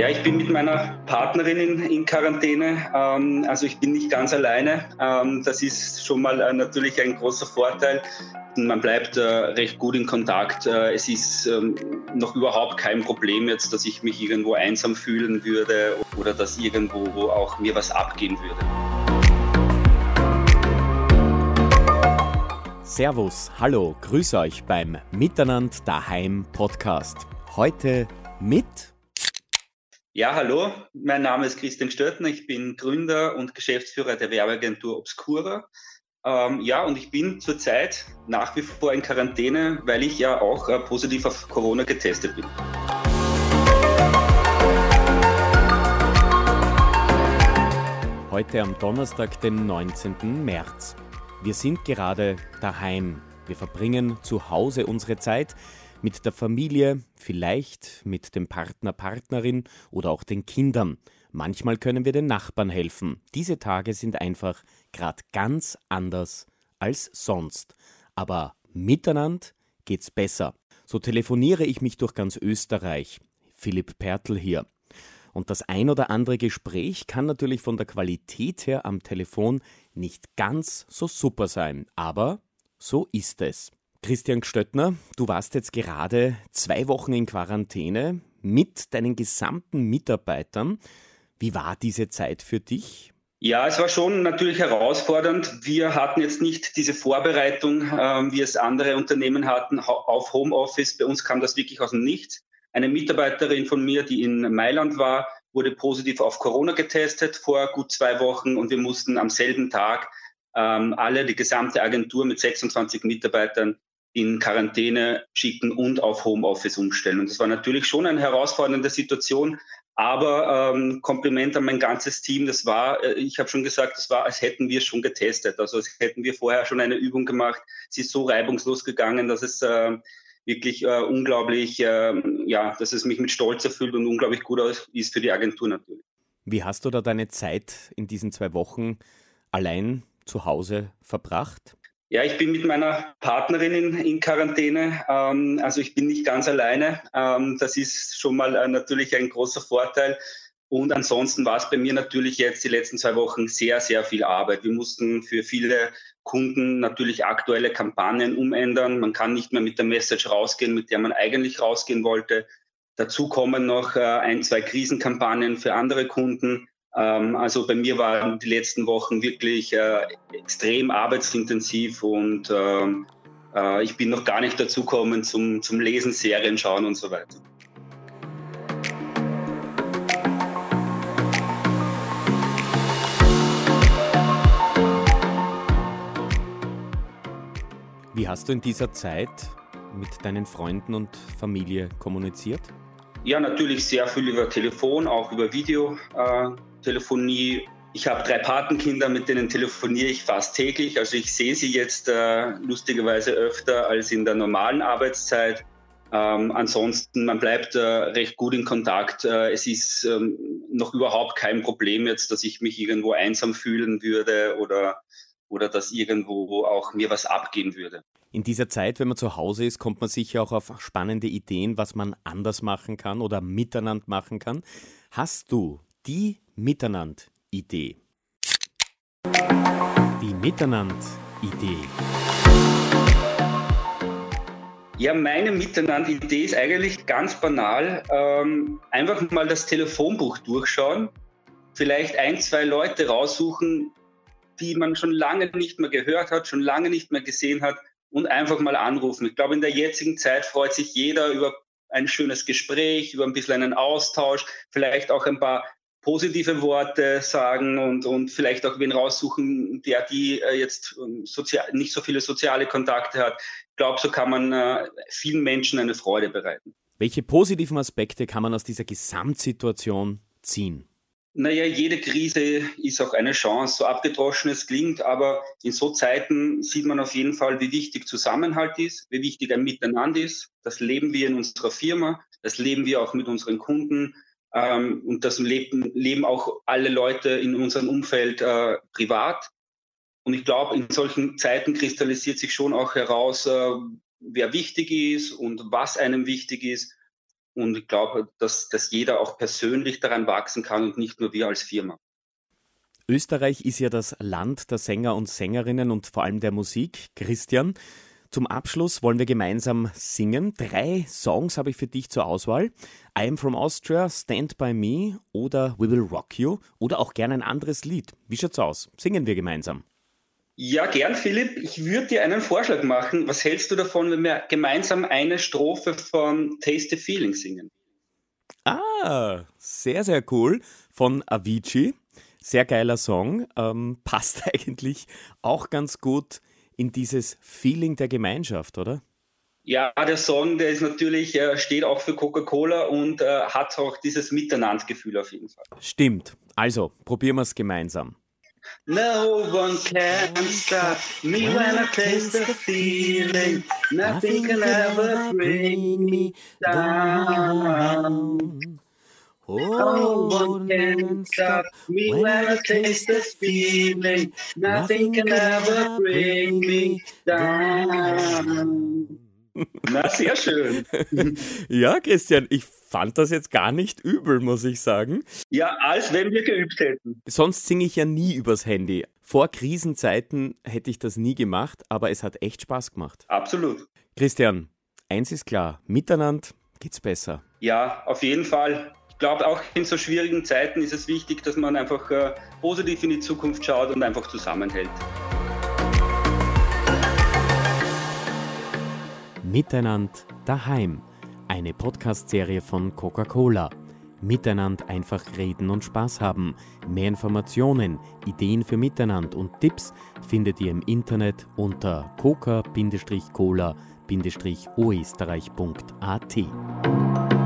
Ja, ich bin mit meiner Partnerin in, in Quarantäne. Ähm, also ich bin nicht ganz alleine. Ähm, das ist schon mal äh, natürlich ein großer Vorteil. Man bleibt äh, recht gut in Kontakt. Äh, es ist ähm, noch überhaupt kein Problem jetzt, dass ich mich irgendwo einsam fühlen würde oder dass irgendwo auch mir was abgehen würde. Servus, hallo, grüß euch beim Miteinander daheim Podcast. Heute mit ja, hallo, mein Name ist Christian Störtner, ich bin Gründer und Geschäftsführer der Werbeagentur Obscura. Ähm, ja, und ich bin zurzeit nach wie vor in Quarantäne, weil ich ja auch äh, positiv auf Corona getestet bin. Heute am Donnerstag, den 19. März. Wir sind gerade daheim. Wir verbringen zu Hause unsere Zeit mit der Familie, vielleicht mit dem Partner, Partnerin oder auch den Kindern. Manchmal können wir den Nachbarn helfen. Diese Tage sind einfach gerade ganz anders als sonst. Aber miteinander geht's besser. So telefoniere ich mich durch ganz Österreich. Philipp Pertl hier. Und das ein oder andere Gespräch kann natürlich von der Qualität her am Telefon nicht ganz so super sein, aber so ist es. Christian Stöttner, du warst jetzt gerade zwei Wochen in Quarantäne mit deinen gesamten Mitarbeitern. Wie war diese Zeit für dich? Ja, es war schon natürlich herausfordernd. Wir hatten jetzt nicht diese Vorbereitung, äh, wie es andere Unternehmen hatten, auf Homeoffice. Bei uns kam das wirklich aus dem Nichts. Eine Mitarbeiterin von mir, die in Mailand war, wurde positiv auf Corona getestet vor gut zwei Wochen und wir mussten am selben Tag ähm, alle, die gesamte Agentur mit 26 Mitarbeitern in Quarantäne schicken und auf Homeoffice umstellen. Und das war natürlich schon eine herausfordernde Situation. Aber ähm, Kompliment an mein ganzes Team. Das war, äh, ich habe schon gesagt, das war, als hätten wir schon getestet. Also als hätten wir vorher schon eine Übung gemacht. Sie ist so reibungslos gegangen, dass es äh, wirklich äh, unglaublich, äh, ja, dass es mich mit Stolz erfüllt und unglaublich gut ist für die Agentur natürlich. Wie hast du da deine Zeit in diesen zwei Wochen allein zu Hause verbracht? Ja, ich bin mit meiner Partnerin in, in Quarantäne. Ähm, also ich bin nicht ganz alleine. Ähm, das ist schon mal äh, natürlich ein großer Vorteil. Und ansonsten war es bei mir natürlich jetzt die letzten zwei Wochen sehr, sehr viel Arbeit. Wir mussten für viele Kunden natürlich aktuelle Kampagnen umändern. Man kann nicht mehr mit der Message rausgehen, mit der man eigentlich rausgehen wollte. Dazu kommen noch äh, ein, zwei Krisenkampagnen für andere Kunden. Ähm, also bei mir waren die letzten Wochen wirklich äh, extrem arbeitsintensiv und ähm, äh, ich bin noch gar nicht dazu gekommen zum, zum Lesen, Serien schauen und so weiter. Wie hast du in dieser Zeit mit deinen Freunden und Familie kommuniziert? Ja, natürlich sehr viel über Telefon, auch über Videotelefonie. Äh, ich habe drei Patenkinder, mit denen telefoniere ich fast täglich. Also ich sehe sie jetzt äh, lustigerweise öfter als in der normalen Arbeitszeit. Ähm, ansonsten, man bleibt äh, recht gut in Kontakt. Äh, es ist ähm, noch überhaupt kein Problem jetzt, dass ich mich irgendwo einsam fühlen würde oder, oder dass irgendwo auch mir was abgehen würde. In dieser Zeit, wenn man zu Hause ist, kommt man sicher auch auf spannende Ideen, was man anders machen kann oder miteinander machen kann. Hast du die Miteinander-Idee? Die Miteinander-Idee. Ja, meine Miteinander-Idee ist eigentlich ganz banal. Ähm, einfach mal das Telefonbuch durchschauen, vielleicht ein, zwei Leute raussuchen, die man schon lange nicht mehr gehört hat, schon lange nicht mehr gesehen hat und einfach mal anrufen. Ich glaube, in der jetzigen Zeit freut sich jeder über ein schönes Gespräch, über ein bisschen einen Austausch, vielleicht auch ein paar positive Worte sagen und, und vielleicht auch wen raussuchen, der die äh, jetzt ähm, sozial, nicht so viele soziale Kontakte hat. Ich glaube, so kann man äh, vielen Menschen eine Freude bereiten. Welche positiven Aspekte kann man aus dieser Gesamtsituation ziehen? Naja, jede Krise ist auch eine Chance, so abgedroschen es klingt, aber in so Zeiten sieht man auf jeden Fall, wie wichtig Zusammenhalt ist, wie wichtig ein Miteinander ist. Das leben wir in unserer Firma, das leben wir auch mit unseren Kunden ähm, und das leben, leben auch alle Leute in unserem Umfeld äh, privat. Und ich glaube, in solchen Zeiten kristallisiert sich schon auch heraus, äh, wer wichtig ist und was einem wichtig ist. Und ich glaube, dass, dass jeder auch persönlich daran wachsen kann und nicht nur wir als Firma. Österreich ist ja das Land der Sänger und Sängerinnen und vor allem der Musik. Christian, zum Abschluss wollen wir gemeinsam singen. Drei Songs habe ich für dich zur Auswahl. I am from Austria, Stand by Me oder We Will Rock You oder auch gerne ein anderes Lied. Wie schaut's aus? Singen wir gemeinsam. Ja, gern, Philipp. Ich würde dir einen Vorschlag machen. Was hältst du davon, wenn wir gemeinsam eine Strophe von Taste the Feeling singen? Ah, sehr, sehr cool. Von Avicii. Sehr geiler Song. Ähm, passt eigentlich auch ganz gut in dieses Feeling der Gemeinschaft, oder? Ja, der Song, der ist natürlich, äh, steht auch für Coca-Cola und äh, hat auch dieses Miteinandergefühl auf jeden Fall. Stimmt. Also, probieren wir es gemeinsam. No one can stop me when I taste the feeling. Nothing can ever bring me down. No one can stop me when I taste this feeling. Nothing can ever bring me down. Na, sehr schön. ja, Christian, ich fand das jetzt gar nicht übel, muss ich sagen. Ja, als wenn wir geübt hätten. Sonst singe ich ja nie übers Handy. Vor Krisenzeiten hätte ich das nie gemacht, aber es hat echt Spaß gemacht. Absolut. Christian, eins ist klar, miteinander geht's besser. Ja, auf jeden Fall glaube, auch in so schwierigen Zeiten ist es wichtig, dass man einfach äh, positiv in die Zukunft schaut und einfach zusammenhält. Miteinander daheim. Eine Podcast-Serie von Coca-Cola. Miteinander einfach reden und Spaß haben. Mehr Informationen, Ideen für Miteinander und Tipps findet ihr im Internet unter coca-cola-oesterreich.at.